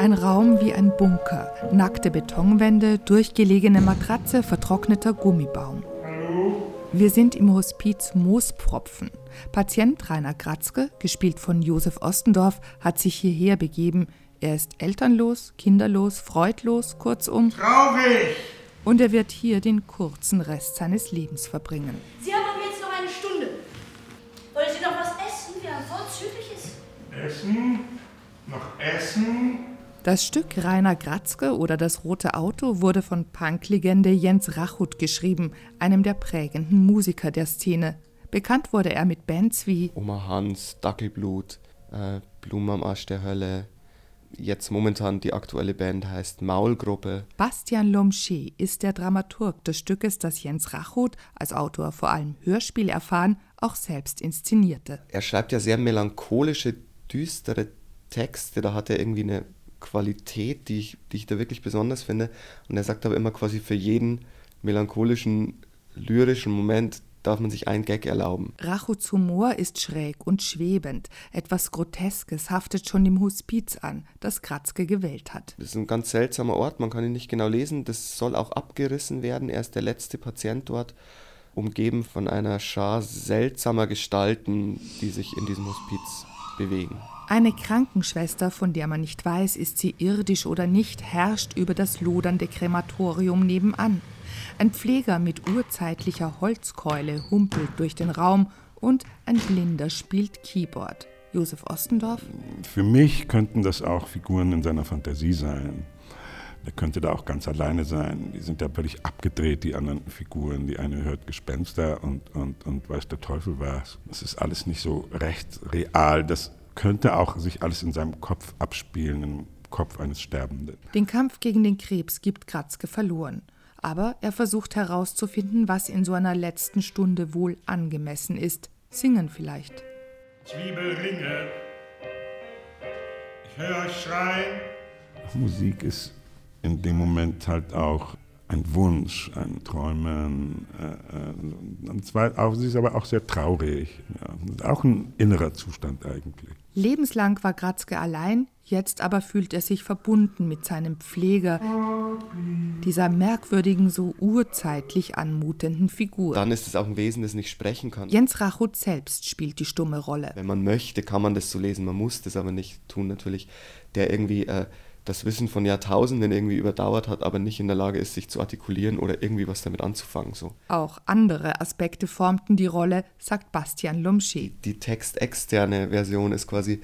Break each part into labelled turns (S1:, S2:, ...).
S1: Ein Raum wie ein Bunker. Nackte Betonwände, durchgelegene Matratze, vertrockneter Gummibaum. Wir sind im Hospiz Moospfropfen. Patient Rainer Kratzke, gespielt von Josef Ostendorf, hat sich hierher begeben. Er ist elternlos, kinderlos, freudlos, kurzum.
S2: Traurig!
S1: Und er wird hier den kurzen Rest seines Lebens verbringen.
S3: Sie haben aber jetzt noch eine Stunde. Wollen Sie noch was essen, wie ein vorzügliches?
S2: Essen? Noch Essen?
S1: Das Stück Rainer Kratzke oder Das rote Auto wurde von Punklegende Jens Rachut geschrieben, einem der prägenden Musiker der Szene. Bekannt wurde er mit Bands wie
S4: Oma Hans, Dackelblut, äh, Blumen am Arsch der Hölle. Jetzt momentan die aktuelle Band heißt Maulgruppe.
S1: Bastian Lomché ist der Dramaturg des Stückes, das Jens Rachut, als Autor vor allem Hörspiel erfahren, auch selbst inszenierte.
S4: Er schreibt ja sehr melancholische, düstere Texte. Da hat er irgendwie eine Qualität, die ich, die ich da wirklich besonders finde. Und er sagt aber immer quasi für jeden melancholischen, lyrischen Moment darf man sich einen Gag erlauben.
S1: Rachuts Humor ist schräg und schwebend. Etwas Groteskes haftet schon dem Hospiz an, das Kratzke gewählt hat.
S4: Das ist ein ganz seltsamer Ort, man kann ihn nicht genau lesen. Das soll auch abgerissen werden. Er ist der letzte Patient dort, umgeben von einer Schar seltsamer Gestalten, die sich in diesem Hospiz bewegen.
S1: Eine Krankenschwester, von der man nicht weiß, ist sie irdisch oder nicht, herrscht über das lodernde Krematorium nebenan. Ein Pfleger mit urzeitlicher Holzkeule humpelt durch den Raum und ein Blinder spielt Keyboard. Josef Ostendorf?
S5: Für mich könnten das auch Figuren in seiner Fantasie sein. Der könnte da auch ganz alleine sein. Die sind ja völlig abgedreht, die anderen Figuren. Die eine hört Gespenster und, und, und weiß der Teufel was. Das ist alles nicht so recht real. Das könnte auch sich alles in seinem Kopf abspielen, im Kopf eines Sterbenden.
S1: Den Kampf gegen den Krebs gibt Kratzke verloren. Aber er versucht herauszufinden, was in so einer letzten Stunde wohl angemessen ist. Singen vielleicht.
S2: Zwiebelringe. Ich höre euch schreien.
S5: Musik ist in dem Moment halt auch ein Wunsch, ein Träumen. Äh, und zwar auch, sie ist aber auch sehr traurig. Ja. Auch ein innerer Zustand eigentlich.
S1: Lebenslang war Kratzke allein, jetzt aber fühlt er sich verbunden mit seinem Pfleger, dieser merkwürdigen, so urzeitlich anmutenden Figur.
S4: Dann ist es auch ein Wesen, das nicht sprechen kann.
S1: Jens Rachut selbst spielt die stumme Rolle.
S4: Wenn man möchte, kann man das so lesen, man muss das aber nicht tun natürlich. Der irgendwie äh, das Wissen von Jahrtausenden irgendwie überdauert hat, aber nicht in der Lage ist, sich zu artikulieren oder irgendwie was damit anzufangen. So.
S1: Auch andere Aspekte formten die Rolle, sagt Bastian Lumschi.
S4: Die textexterne Version ist quasi,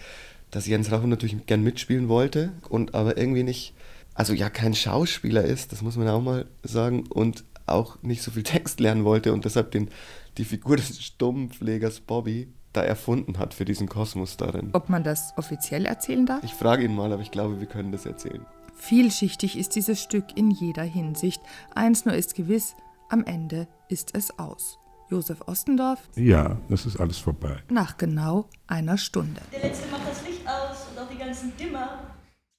S4: dass Jens Rachel natürlich gern mitspielen wollte und aber irgendwie nicht, also ja kein Schauspieler ist, das muss man auch mal sagen, und auch nicht so viel Text lernen wollte und deshalb den, die Figur des Stummpflegers Bobby da erfunden hat für diesen Kosmos darin.
S1: Ob man das offiziell erzählen darf?
S4: Ich frage ihn mal, aber ich glaube, wir können das erzählen.
S1: Vielschichtig ist dieses Stück in jeder Hinsicht. Eins nur ist gewiss, am Ende ist es aus. Josef Ostendorf?
S5: Ja, das ist alles vorbei.
S1: Nach genau einer Stunde.
S3: Der letzte macht das Licht aus und auch die ganzen Dimmer.